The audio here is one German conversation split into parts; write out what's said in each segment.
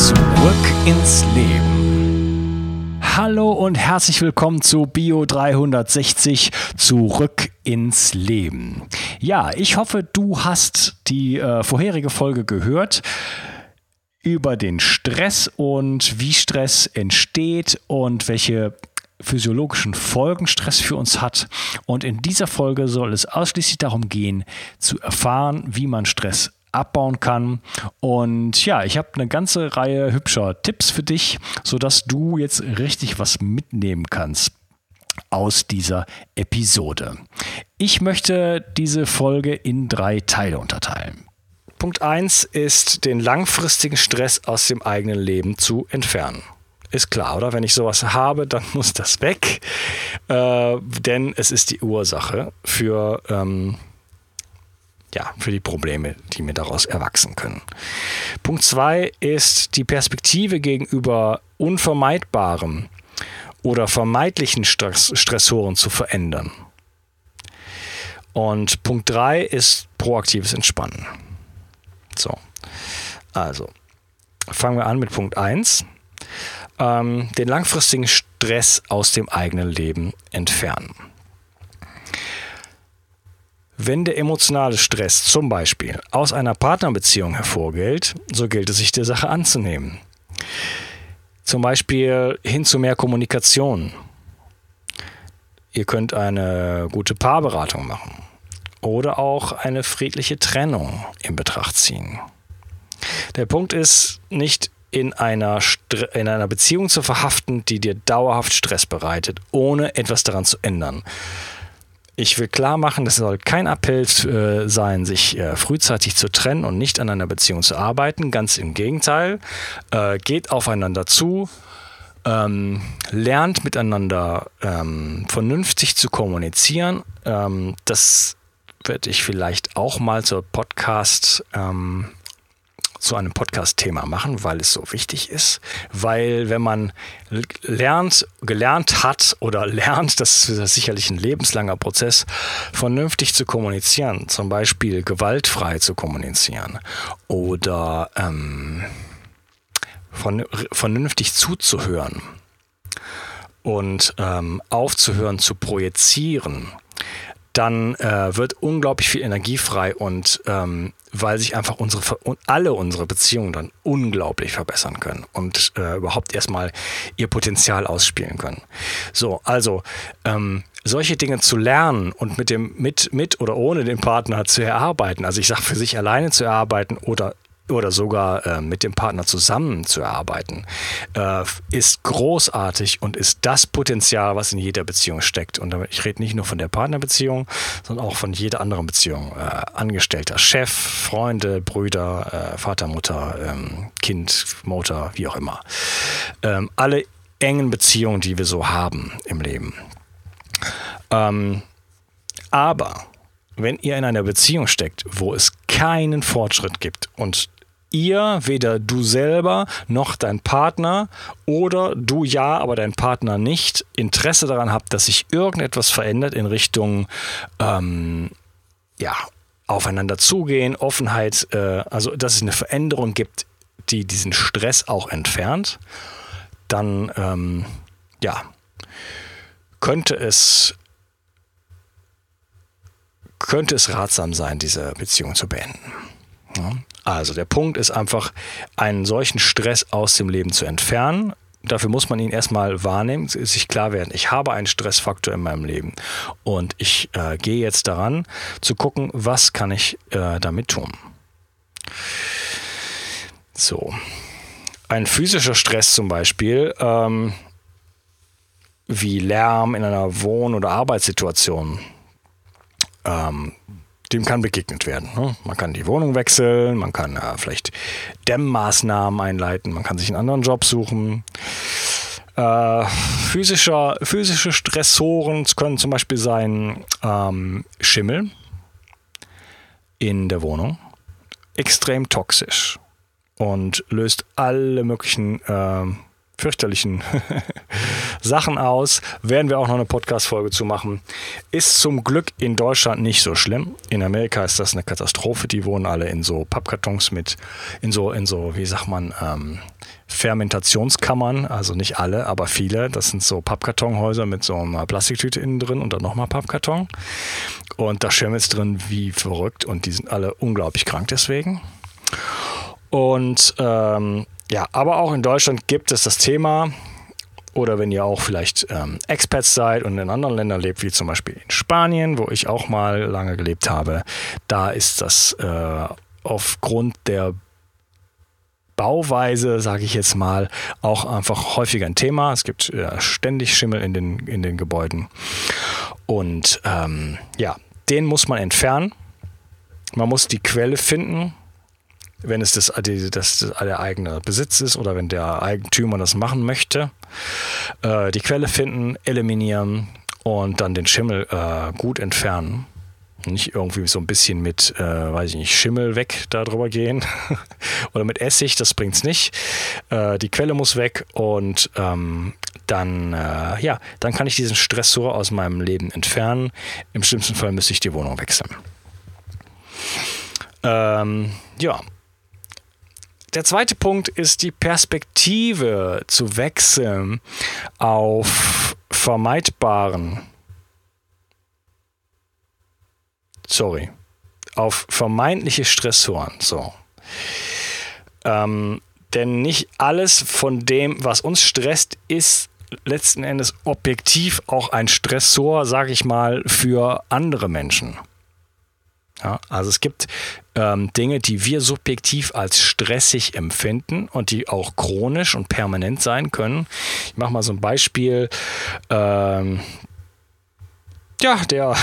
Zurück ins Leben. Hallo und herzlich willkommen zu Bio 360 Zurück ins Leben. Ja, ich hoffe, du hast die äh, vorherige Folge gehört über den Stress und wie Stress entsteht und welche physiologischen Folgen Stress für uns hat. Und in dieser Folge soll es ausschließlich darum gehen, zu erfahren, wie man Stress abbauen kann. Und ja, ich habe eine ganze Reihe hübscher Tipps für dich, sodass du jetzt richtig was mitnehmen kannst aus dieser Episode. Ich möchte diese Folge in drei Teile unterteilen. Punkt 1 ist, den langfristigen Stress aus dem eigenen Leben zu entfernen. Ist klar, oder? Wenn ich sowas habe, dann muss das weg, äh, denn es ist die Ursache für, ähm, ja, für die Probleme, die mir daraus erwachsen können. Punkt 2 ist die Perspektive gegenüber unvermeidbarem oder vermeidlichen Stress Stressoren zu verändern. Und Punkt 3 ist proaktives Entspannen. So, also fangen wir an mit Punkt 1 ähm, den langfristigen Stress aus dem eigenen Leben entfernen. Wenn der emotionale Stress zum Beispiel aus einer Partnerbeziehung hervorgeht, so gilt es sich der Sache anzunehmen. Zum Beispiel hin zu mehr Kommunikation. Ihr könnt eine gute Paarberatung machen oder auch eine friedliche Trennung in Betracht ziehen. Der Punkt ist nicht in einer, in einer Beziehung zu verhaften, die dir dauerhaft Stress bereitet, ohne etwas daran zu ändern. Ich will klar machen, das soll kein Appell äh, sein, sich äh, frühzeitig zu trennen und nicht an einer Beziehung zu arbeiten. Ganz im Gegenteil. Äh, geht aufeinander zu, ähm, lernt miteinander ähm, vernünftig zu kommunizieren. Ähm, das werde ich vielleicht auch mal zur Podcast ähm, zu einem Podcast-Thema machen, weil es so wichtig ist. Weil wenn man lernt, gelernt hat oder lernt, das ist sicherlich ein lebenslanger Prozess, vernünftig zu kommunizieren, zum Beispiel gewaltfrei zu kommunizieren oder ähm, von, vernünftig zuzuhören und ähm, aufzuhören zu projizieren, dann äh, wird unglaublich viel Energie frei und ähm, weil sich einfach unsere alle unsere Beziehungen dann unglaublich verbessern können und äh, überhaupt erstmal ihr Potenzial ausspielen können. So, also ähm, solche Dinge zu lernen und mit dem mit mit oder ohne den Partner zu erarbeiten, also ich sage für sich alleine zu erarbeiten oder oder sogar äh, mit dem Partner zusammenzuarbeiten, äh, ist großartig und ist das Potenzial, was in jeder Beziehung steckt. Und ich rede nicht nur von der Partnerbeziehung, sondern auch von jeder anderen Beziehung. Äh, Angestellter, Chef, Freunde, Brüder, äh, Vater, Mutter, ähm, Kind, Mutter, wie auch immer. Ähm, alle engen Beziehungen, die wir so haben im Leben. Ähm, aber wenn ihr in einer Beziehung steckt, wo es keinen Fortschritt gibt und ihr, weder du selber noch dein Partner oder du ja, aber dein Partner nicht, Interesse daran habt, dass sich irgendetwas verändert in Richtung, ähm, ja, aufeinander zugehen, Offenheit, äh, also dass es eine Veränderung gibt, die diesen Stress auch entfernt, dann, ähm, ja, könnte es könnte es ratsam sein, diese Beziehung zu beenden. Ja. Also der Punkt ist einfach, einen solchen Stress aus dem Leben zu entfernen. Dafür muss man ihn erstmal wahrnehmen, sich klar werden, ich habe einen Stressfaktor in meinem Leben und ich äh, gehe jetzt daran zu gucken, was kann ich äh, damit tun. So, ein physischer Stress zum Beispiel, ähm, wie Lärm in einer Wohn- oder Arbeitssituation, ähm, dem kann begegnet werden. Ne? Man kann die Wohnung wechseln, man kann äh, vielleicht Dämmmaßnahmen einleiten, man kann sich einen anderen Job suchen. Äh, physischer, physische Stressoren können zum Beispiel sein ähm, Schimmel in der Wohnung, extrem toxisch und löst alle möglichen äh, fürchterlichen Sachen aus. Werden wir auch noch eine Podcast-Folge zu machen. Ist zum Glück in Deutschland nicht so schlimm. In Amerika ist das eine Katastrophe. Die wohnen alle in so Pappkartons mit, in so, in so, wie sagt man, ähm, Fermentationskammern, also nicht alle, aber viele. Das sind so Pappkartonhäuser mit so einer Plastiktüte innen drin und dann nochmal Pappkarton. Und da schimmelt drin wie verrückt und die sind alle unglaublich krank deswegen. Und ähm, ja, aber auch in Deutschland gibt es das Thema, oder wenn ihr auch vielleicht ähm, Expats seid und in anderen Ländern lebt, wie zum Beispiel in Spanien, wo ich auch mal lange gelebt habe, da ist das äh, aufgrund der Bauweise, sage ich jetzt mal, auch einfach häufiger ein Thema. Es gibt äh, ständig Schimmel in den, in den Gebäuden. Und ähm, ja, den muss man entfernen. Man muss die Quelle finden wenn es das, das, der eigene Besitz ist oder wenn der Eigentümer das machen möchte, äh, die Quelle finden, eliminieren und dann den Schimmel äh, gut entfernen. Nicht irgendwie so ein bisschen mit, äh, weiß ich nicht, Schimmel weg darüber gehen oder mit Essig, das bringt es nicht. Äh, die Quelle muss weg und ähm, dann, äh, ja, dann kann ich diesen Stressor aus meinem Leben entfernen. Im schlimmsten Fall müsste ich die Wohnung wechseln. Ähm, ja, der zweite Punkt ist die Perspektive zu wechseln auf vermeidbaren, sorry, auf vermeintliche Stressoren. So. Ähm, denn nicht alles von dem, was uns stresst, ist letzten Endes objektiv auch ein Stressor, sage ich mal, für andere Menschen. Ja, also es gibt ähm, Dinge, die wir subjektiv als stressig empfinden und die auch chronisch und permanent sein können. Ich mache mal so ein Beispiel. Ähm, ja, der,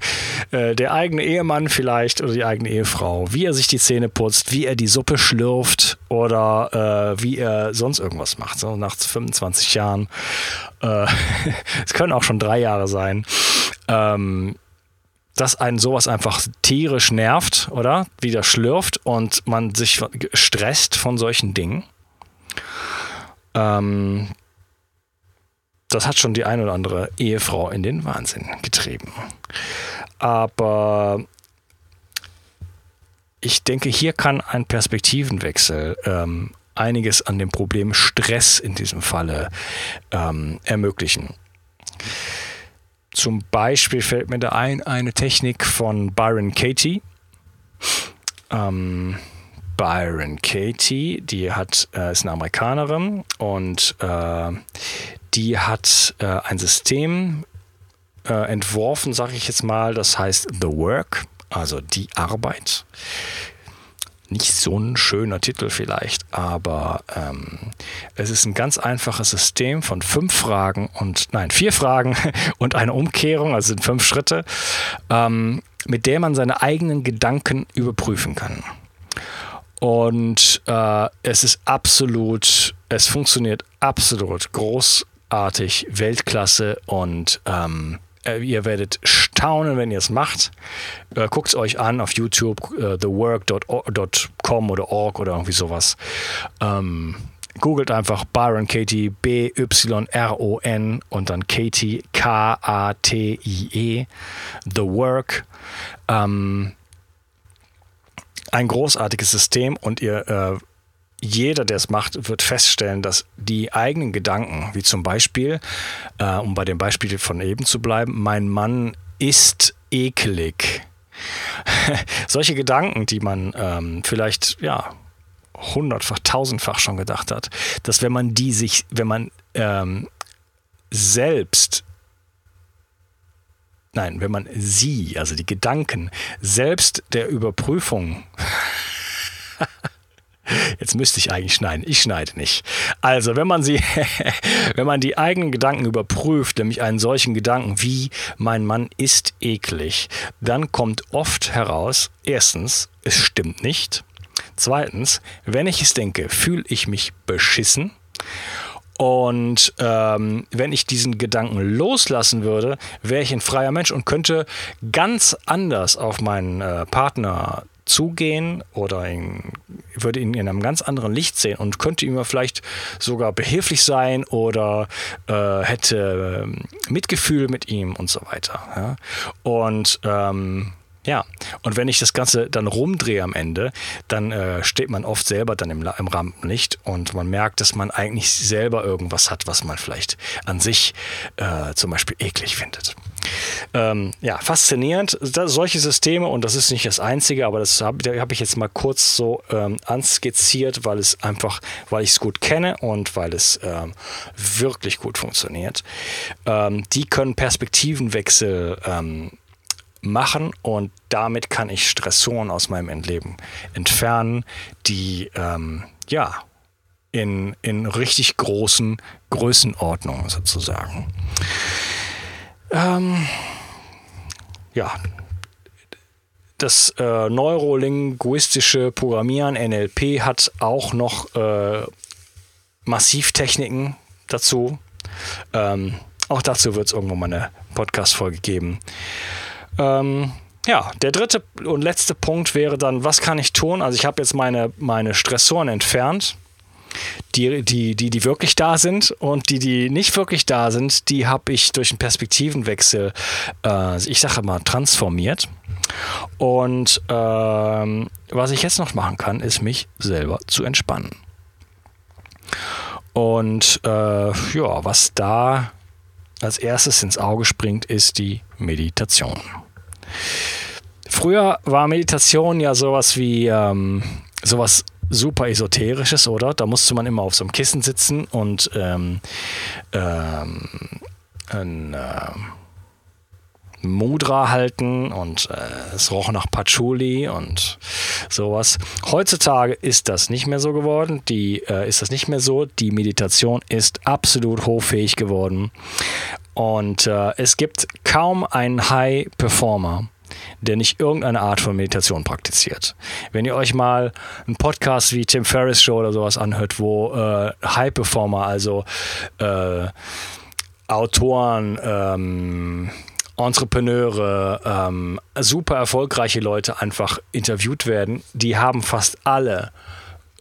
äh, der eigene Ehemann vielleicht oder die eigene Ehefrau, wie er sich die Zähne putzt, wie er die Suppe schlürft oder äh, wie er sonst irgendwas macht. So nach 25 Jahren. Äh, es können auch schon drei Jahre sein. Ähm, dass einen sowas einfach tierisch nervt, oder? Wieder schlürft und man sich stresst von solchen Dingen. Ähm, das hat schon die ein oder andere Ehefrau in den Wahnsinn getrieben. Aber ich denke, hier kann ein Perspektivenwechsel ähm, einiges an dem Problem Stress in diesem Falle ähm, ermöglichen. Zum Beispiel fällt mir da ein eine Technik von Byron Katie. Ähm, Byron Katie, die hat, äh, ist eine Amerikanerin und äh, die hat äh, ein System äh, entworfen, sage ich jetzt mal, das heißt The Work, also die Arbeit nicht so ein schöner Titel vielleicht, aber ähm, es ist ein ganz einfaches System von fünf Fragen und nein, vier Fragen und eine Umkehrung, also sind fünf Schritte, ähm, mit der man seine eigenen Gedanken überprüfen kann. Und äh, es ist absolut, es funktioniert absolut großartig, Weltklasse und ähm, äh, ihr werdet staunen, wenn ihr es macht. Äh, Guckt es euch an auf YouTube, äh, thework.com oder org oder irgendwie sowas. Ähm, googelt einfach Byron Katie, B-Y-R-O-N und dann Katie, K-A-T-I-E, The Work. Ähm, ein großartiges System und ihr äh, jeder, der es macht, wird feststellen, dass die eigenen Gedanken, wie zum Beispiel, äh, um bei dem Beispiel von eben zu bleiben, mein Mann ist eklig. Solche Gedanken, die man ähm, vielleicht, ja, hundertfach, tausendfach schon gedacht hat, dass wenn man die sich, wenn man ähm, selbst Nein, wenn man sie, also die Gedanken, selbst der Überprüfung Jetzt müsste ich eigentlich schneiden. Ich schneide nicht. Also, wenn man sie, wenn man die eigenen Gedanken überprüft, nämlich einen solchen Gedanken wie mein Mann ist eklig, dann kommt oft heraus, erstens, es stimmt nicht. Zweitens, wenn ich es denke, fühle ich mich beschissen. Und ähm, wenn ich diesen Gedanken loslassen würde, wäre ich ein freier Mensch und könnte ganz anders auf meinen äh, Partner zugehen oder ihn, würde ihn in einem ganz anderen Licht sehen und könnte ihm vielleicht sogar behilflich sein oder äh, hätte ähm, Mitgefühl mit ihm und so weiter. Ja? Und ähm, ja, und wenn ich das Ganze dann rumdrehe am Ende, dann äh, steht man oft selber dann im, im Rampenlicht und man merkt, dass man eigentlich selber irgendwas hat, was man vielleicht an sich äh, zum Beispiel eklig findet. Ähm, ja, faszinierend. Das, solche Systeme, und das ist nicht das einzige, aber das habe hab ich jetzt mal kurz so ähm, anskizziert, weil es einfach, weil ich es gut kenne und weil es ähm, wirklich gut funktioniert. Ähm, die können Perspektivenwechsel ähm, machen und damit kann ich Stressoren aus meinem Endleben entfernen, die ähm, ja in, in richtig großen Größenordnungen sozusagen. Ähm, ja, das äh, neurolinguistische Programmieren NLP hat auch noch äh, Massivtechniken dazu. Ähm, auch dazu wird es irgendwann mal eine Podcast-Folge geben. Ähm, ja, der dritte und letzte Punkt wäre dann, was kann ich tun? Also ich habe jetzt meine, meine Stressoren entfernt, die, die, die, die wirklich da sind und die, die nicht wirklich da sind, die habe ich durch einen Perspektivenwechsel, äh, ich sage mal, transformiert. Und ähm, was ich jetzt noch machen kann, ist mich selber zu entspannen. Und äh, ja, was da als erstes ins Auge springt, ist die Meditation. Früher war Meditation ja sowas wie ähm, sowas super esoterisches, oder? Da musste man immer auf so einem Kissen sitzen und ähm, ähm, ein äh, Mudra halten und äh, es roch nach Patchouli und sowas. Heutzutage ist das nicht mehr so geworden. Die äh, ist das nicht mehr so. Die Meditation ist absolut hochfähig geworden und äh, es gibt kaum einen High Performer, der nicht irgendeine Art von Meditation praktiziert. Wenn ihr euch mal einen Podcast wie Tim Ferriss Show oder sowas anhört, wo äh, High Performer, also äh, Autoren, ähm, Entrepreneure, ähm, super erfolgreiche Leute einfach interviewt werden, die haben fast alle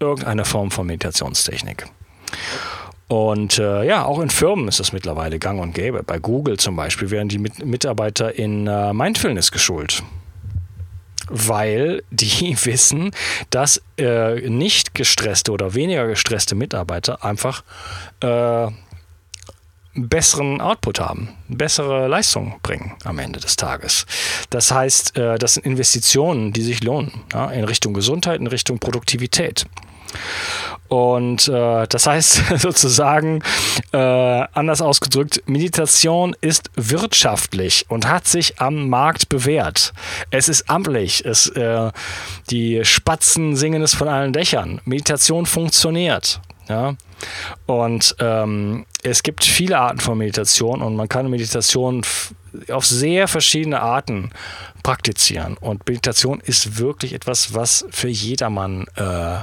irgendeine Form von Meditationstechnik. Und äh, ja, auch in Firmen ist das mittlerweile gang und gäbe. Bei Google zum Beispiel werden die Mit Mitarbeiter in äh, Mindfulness geschult. Weil die wissen, dass äh, nicht gestresste oder weniger gestresste Mitarbeiter einfach äh, besseren Output haben, bessere Leistung bringen am Ende des Tages. Das heißt, äh, das sind Investitionen, die sich lohnen, ja, in Richtung Gesundheit, in Richtung Produktivität. Und äh, das heißt sozusagen, äh, anders ausgedrückt, Meditation ist wirtschaftlich und hat sich am Markt bewährt. Es ist amtlich. Es, äh, die Spatzen singen es von allen Dächern. Meditation funktioniert. Ja? Und ähm, es gibt viele Arten von Meditation und man kann Meditation auf sehr verschiedene Arten praktizieren. Und Meditation ist wirklich etwas, was für jedermann äh,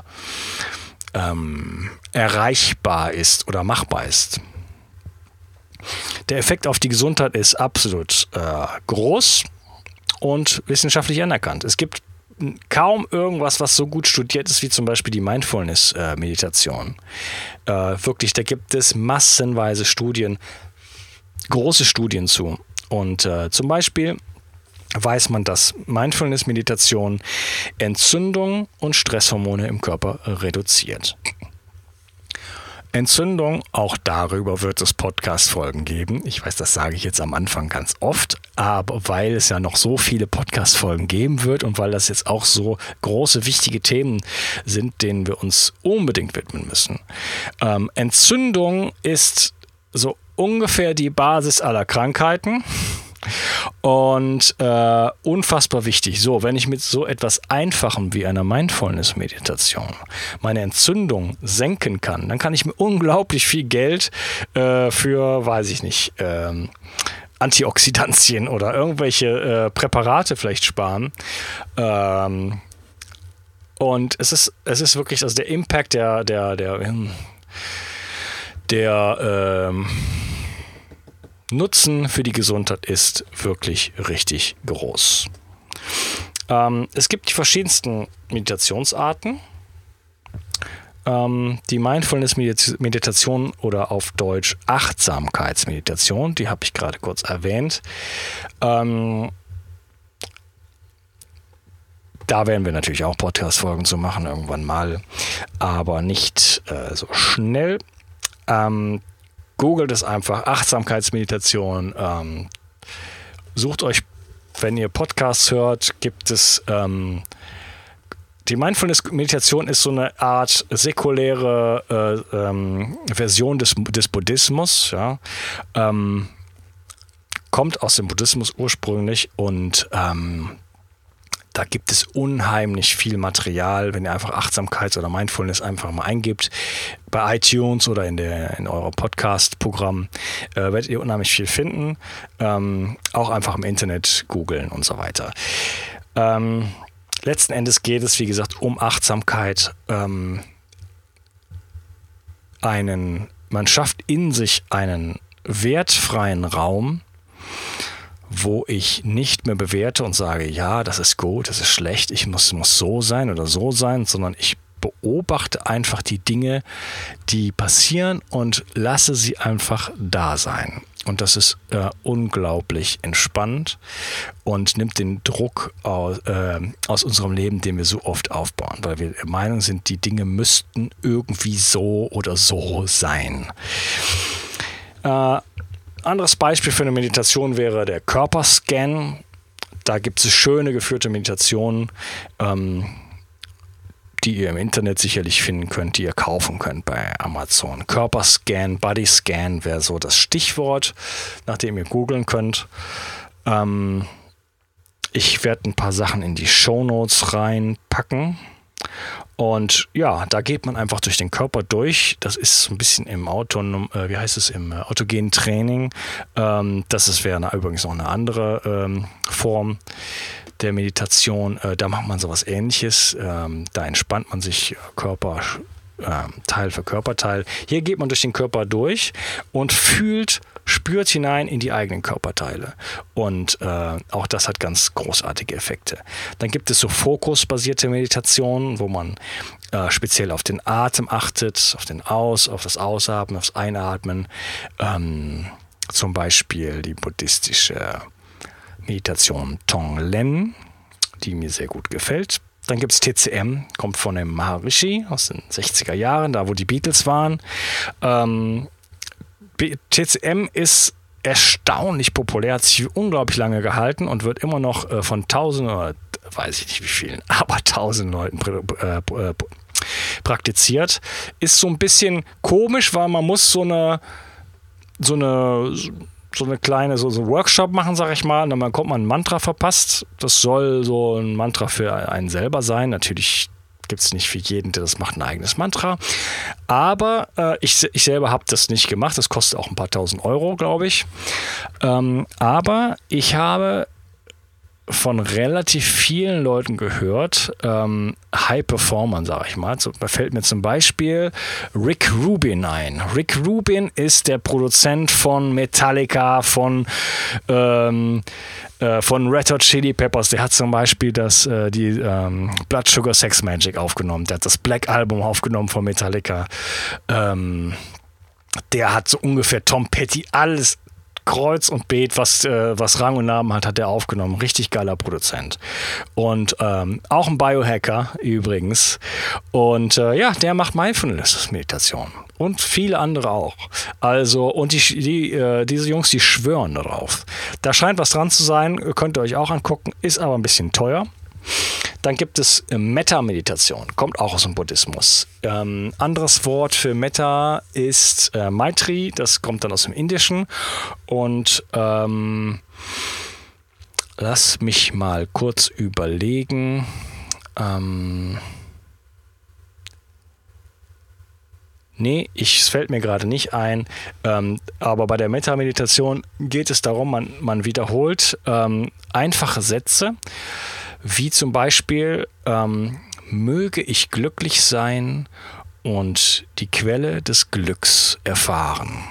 ähm, erreichbar ist oder machbar ist. Der Effekt auf die Gesundheit ist absolut äh, groß und wissenschaftlich anerkannt. Es gibt kaum irgendwas, was so gut studiert ist wie zum Beispiel die Mindfulness-Meditation. Äh, wirklich, da gibt es massenweise Studien, große Studien zu. Und äh, zum Beispiel weiß man, dass Mindfulness-Meditation Entzündung und Stresshormone im Körper reduziert. Entzündung, auch darüber wird es Podcast-Folgen geben. Ich weiß, das sage ich jetzt am Anfang ganz oft, aber weil es ja noch so viele Podcast-Folgen geben wird und weil das jetzt auch so große, wichtige Themen sind, denen wir uns unbedingt widmen müssen. Ähm, Entzündung ist so ungefähr die Basis aller Krankheiten. Und äh, unfassbar wichtig. So, wenn ich mit so etwas Einfachem wie einer Mindfulness-Meditation meine Entzündung senken kann, dann kann ich mir unglaublich viel Geld äh, für, weiß ich nicht, ähm, Antioxidantien oder irgendwelche äh, Präparate vielleicht sparen. Ähm, und es ist, es ist wirklich, also der Impact der, der, der, hm, der ähm, Nutzen für die Gesundheit ist wirklich richtig groß. Ähm, es gibt die verschiedensten Meditationsarten. Ähm, die Mindfulness-Meditation oder auf Deutsch Achtsamkeitsmeditation, die habe ich gerade kurz erwähnt. Ähm, da werden wir natürlich auch Podcast-Folgen zu machen, irgendwann mal, aber nicht äh, so schnell. Ähm, googelt es einfach, Achtsamkeitsmeditation. Ähm, sucht euch, wenn ihr Podcasts hört, gibt es ähm, die Mindfulness-Meditation ist so eine Art säkuläre äh, ähm, Version des, des Buddhismus. Ja? Ähm, kommt aus dem Buddhismus ursprünglich und ähm, da gibt es unheimlich viel Material, wenn ihr einfach Achtsamkeit oder Mindfulness einfach mal eingibt. Bei iTunes oder in, der, in eurem Podcast-Programm äh, werdet ihr unheimlich viel finden. Ähm, auch einfach im Internet googeln und so weiter. Ähm, letzten Endes geht es, wie gesagt, um Achtsamkeit. Ähm, einen, man schafft in sich einen wertfreien Raum, wo ich nicht mehr bewerte und sage, ja, das ist gut, das ist schlecht, ich muss, muss so sein oder so sein, sondern ich beobachte einfach die Dinge, die passieren und lasse sie einfach da sein. Und das ist äh, unglaublich entspannt und nimmt den Druck aus, äh, aus unserem Leben, den wir so oft aufbauen, weil wir der Meinung sind, die Dinge müssten irgendwie so oder so sein. Äh, anderes Beispiel für eine Meditation wäre der Körperscan. Da gibt es schöne geführte Meditationen, ähm, die ihr im Internet sicherlich finden könnt, die ihr kaufen könnt bei Amazon. Körperscan, Bodyscan wäre so das Stichwort, nach dem ihr googeln könnt. Ähm, ich werde ein paar Sachen in die Show Notes reinpacken. Und ja, da geht man einfach durch den Körper durch. Das ist so ein bisschen im autonom, äh, wie heißt es, im äh, autogenen Training. Ähm, das wäre übrigens noch eine andere ähm, Form der Meditation. Äh, da macht man sowas ähnliches. Ähm, da entspannt man sich Körper. Ähm, Teil für Körperteil. Hier geht man durch den Körper durch und fühlt spürt hinein in die eigenen Körperteile. Und äh, auch das hat ganz großartige Effekte. Dann gibt es so fokusbasierte Meditationen, wo man äh, speziell auf den Atem achtet, auf den Aus, auf das Ausatmen, aufs Einatmen. Ähm, zum Beispiel die buddhistische Meditation Tonglen, die mir sehr gut gefällt. Dann gibt es TCM, kommt von dem Maharishi aus den 60er Jahren, da wo die Beatles waren. Ähm, TCM ist erstaunlich populär, hat sich unglaublich lange gehalten und wird immer noch äh, von tausenden oder weiß ich nicht wie vielen, aber tausend Leuten äh, äh, praktiziert. Ist so ein bisschen komisch, weil man muss so eine so eine so eine kleine so, so Workshop machen, sag ich mal. Und dann bekommt man ein Mantra verpasst. Das soll so ein Mantra für einen selber sein. Natürlich gibt es nicht für jeden, der das macht, ein eigenes Mantra. Aber äh, ich, ich selber habe das nicht gemacht. Das kostet auch ein paar tausend Euro, glaube ich. Ähm, aber ich habe von relativ vielen Leuten gehört, ähm, High-Performern, sage ich mal. Da fällt mir zum Beispiel Rick Rubin ein. Rick Rubin ist der Produzent von Metallica, von, ähm, äh, von Red Hot Chili Peppers. Der hat zum Beispiel das, äh, die ähm, Blood Sugar Sex Magic aufgenommen. Der hat das Black Album aufgenommen von Metallica. Ähm, der hat so ungefähr Tom Petty alles Kreuz und Beet, was, äh, was Rang und Namen hat, hat er aufgenommen. Richtig geiler Produzent. Und ähm, auch ein Biohacker übrigens. Und äh, ja, der macht Mindfulness-Meditation. Und viele andere auch. Also, und die, die, äh, diese Jungs, die schwören darauf. Da scheint was dran zu sein, könnt ihr euch auch angucken, ist aber ein bisschen teuer. Dann gibt es äh, Metta-Meditation, kommt auch aus dem Buddhismus. Ähm, anderes Wort für Metta ist äh, Maitri, das kommt dann aus dem Indischen. Und ähm, Lass mich mal kurz überlegen. Ähm Nee, ich, es fällt mir gerade nicht ein. Ähm, aber bei der Metameditation geht es darum, man, man wiederholt ähm, einfache Sätze, wie zum Beispiel, ähm, möge ich glücklich sein und die Quelle des Glücks erfahren.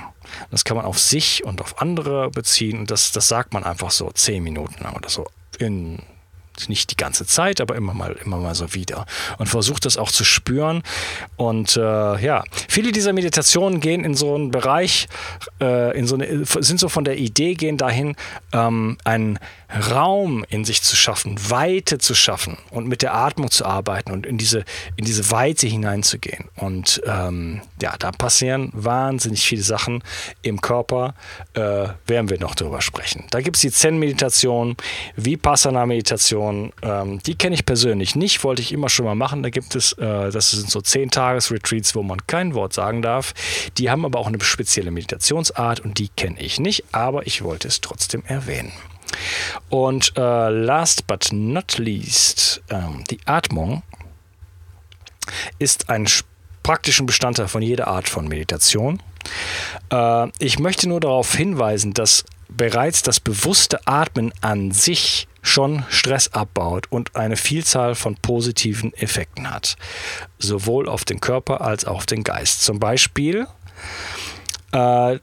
Das kann man auf sich und auf andere beziehen das, das sagt man einfach so zehn Minuten lang oder so in nicht die ganze Zeit, aber immer mal, immer mal so wieder. Und versucht das auch zu spüren. Und äh, ja, viele dieser Meditationen gehen in so einen Bereich, äh, in so eine, sind so von der Idee, gehen dahin, ähm, einen Raum in sich zu schaffen, Weite zu schaffen und mit der Atmung zu arbeiten und in diese, in diese Weite hineinzugehen. Und ähm, ja, da passieren wahnsinnig viele Sachen im Körper, äh, werden wir noch drüber sprechen. Da gibt es die Zen-Meditation, Vipassana-Meditation, ähm, die kenne ich persönlich nicht, wollte ich immer schon mal machen. Da gibt es, äh, das sind so 10-Tages-Retreats, wo man kein Wort sagen darf. Die haben aber auch eine spezielle Meditationsart und die kenne ich nicht, aber ich wollte es trotzdem erwähnen. Und äh, last but not least, ähm, die Atmung ist ein praktischen Bestandteil von jeder Art von Meditation. Äh, ich möchte nur darauf hinweisen, dass bereits das bewusste Atmen an sich schon Stress abbaut und eine Vielzahl von positiven Effekten hat. Sowohl auf den Körper als auch auf den Geist. Zum Beispiel äh,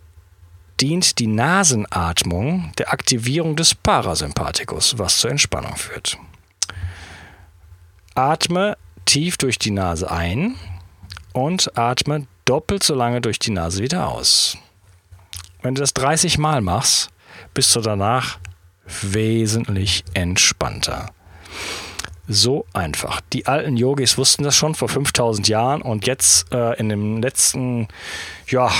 dient die Nasenatmung der Aktivierung des Parasympathikus, was zur Entspannung führt. Atme tief durch die Nase ein und atme doppelt so lange durch die Nase wieder aus. Wenn du das 30 Mal machst, bist du danach wesentlich entspannter. So einfach. Die alten Yogis wussten das schon vor 5000 Jahren und jetzt äh, in dem letzten, ja,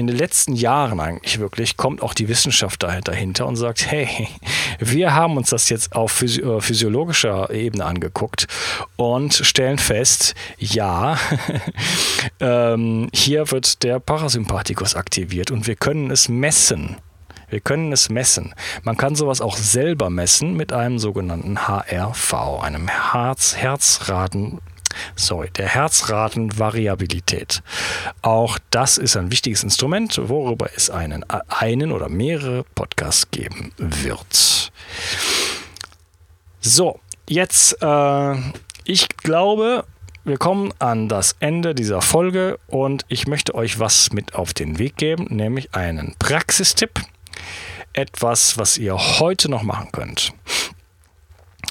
in den letzten Jahren eigentlich wirklich kommt auch die Wissenschaft dahinter und sagt, hey, wir haben uns das jetzt auf äh, physiologischer Ebene angeguckt und stellen fest, ja, ähm, hier wird der Parasympathikus aktiviert und wir können es messen. Wir können es messen. Man kann sowas auch selber messen mit einem sogenannten HRV, einem Herz Herzraten sorry, der Herzratenvariabilität. Auch das ist ein wichtiges Instrument, worüber es einen, einen oder mehrere Podcasts geben wird. So, jetzt, äh, ich glaube, wir kommen an das Ende dieser Folge und ich möchte euch was mit auf den Weg geben, nämlich einen Praxistipp. Etwas, was ihr heute noch machen könnt.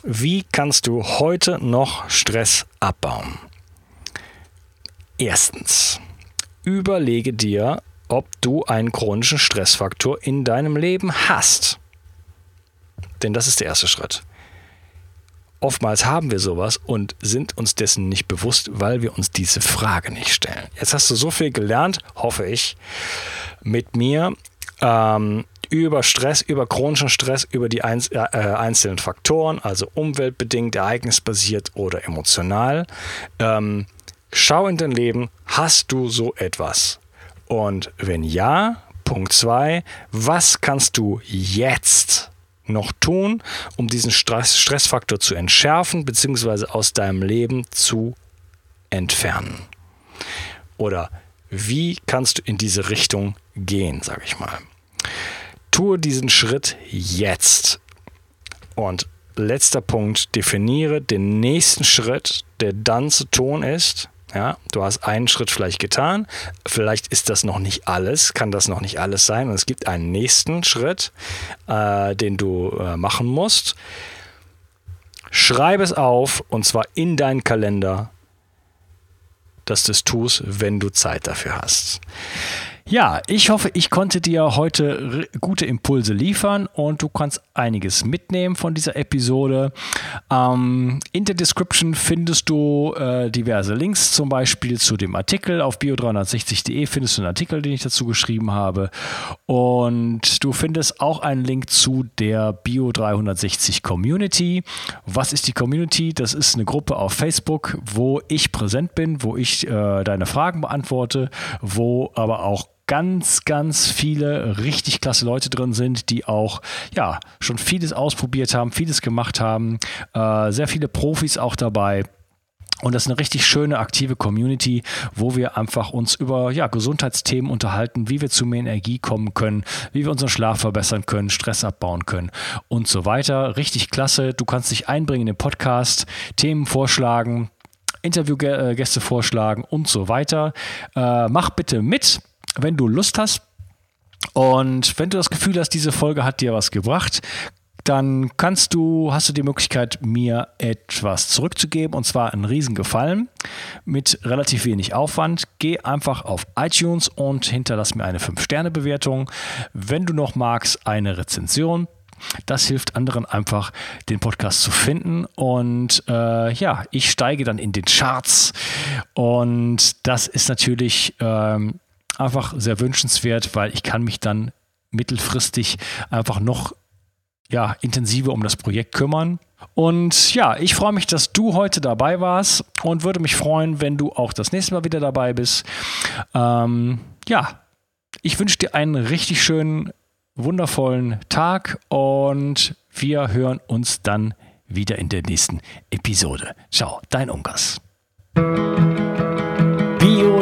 Wie kannst du heute noch Stress abbauen? Erstens, überlege dir, ob du einen chronischen Stressfaktor in deinem Leben hast. Denn das ist der erste Schritt. Oftmals haben wir sowas und sind uns dessen nicht bewusst, weil wir uns diese Frage nicht stellen. Jetzt hast du so viel gelernt, hoffe ich, mit mir. Ähm, über Stress, über chronischen Stress, über die einz äh, einzelnen Faktoren, also umweltbedingt, ereignisbasiert oder emotional. Ähm, schau in dein Leben, hast du so etwas? Und wenn ja, Punkt 2, was kannst du jetzt noch tun, um diesen Stress Stressfaktor zu entschärfen bzw. aus deinem Leben zu entfernen? Oder wie kannst du in diese Richtung gehen, sage ich mal? Tue diesen Schritt jetzt. Und letzter Punkt, definiere den nächsten Schritt, der dann zu tun ist. Ja, du hast einen Schritt vielleicht getan, vielleicht ist das noch nicht alles, kann das noch nicht alles sein und es gibt einen nächsten Schritt, äh, den du äh, machen musst. Schreib es auf und zwar in deinen Kalender, dass du es tust, wenn du Zeit dafür hast. Ja, ich hoffe, ich konnte dir heute gute Impulse liefern und du kannst einiges mitnehmen von dieser Episode. Ähm, in der Description findest du äh, diverse Links, zum Beispiel zu dem Artikel auf bio360.de findest du einen Artikel, den ich dazu geschrieben habe. Und du findest auch einen Link zu der Bio360 Community. Was ist die Community? Das ist eine Gruppe auf Facebook, wo ich präsent bin, wo ich äh, deine Fragen beantworte, wo aber auch ganz, ganz viele richtig klasse Leute drin sind, die auch ja schon vieles ausprobiert haben, vieles gemacht haben. Äh, sehr viele Profis auch dabei. Und das ist eine richtig schöne, aktive Community, wo wir einfach uns über ja, Gesundheitsthemen unterhalten, wie wir zu mehr Energie kommen können, wie wir unseren Schlaf verbessern können, Stress abbauen können und so weiter. Richtig klasse. Du kannst dich einbringen in den Podcast, Themen vorschlagen, Interviewgäste vorschlagen und so weiter. Äh, mach bitte mit, wenn du Lust hast. Und wenn du das Gefühl hast, diese Folge hat dir was gebracht, dann kannst du, hast du die Möglichkeit, mir etwas zurückzugeben und zwar einen Riesengefallen mit relativ wenig Aufwand. Geh einfach auf iTunes und hinterlass mir eine 5-Sterne-Bewertung. Wenn du noch magst, eine Rezension. Das hilft anderen einfach, den Podcast zu finden. Und äh, ja, ich steige dann in den Charts. Und das ist natürlich ähm, einfach sehr wünschenswert, weil ich kann mich dann mittelfristig einfach noch ja, intensiver um das Projekt kümmern. Und ja, ich freue mich, dass du heute dabei warst und würde mich freuen, wenn du auch das nächste Mal wieder dabei bist. Ähm, ja, ich wünsche dir einen richtig schönen, wundervollen Tag und wir hören uns dann wieder in der nächsten Episode. Ciao, dein Ungas.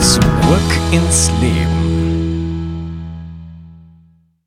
Zurück ins Leben.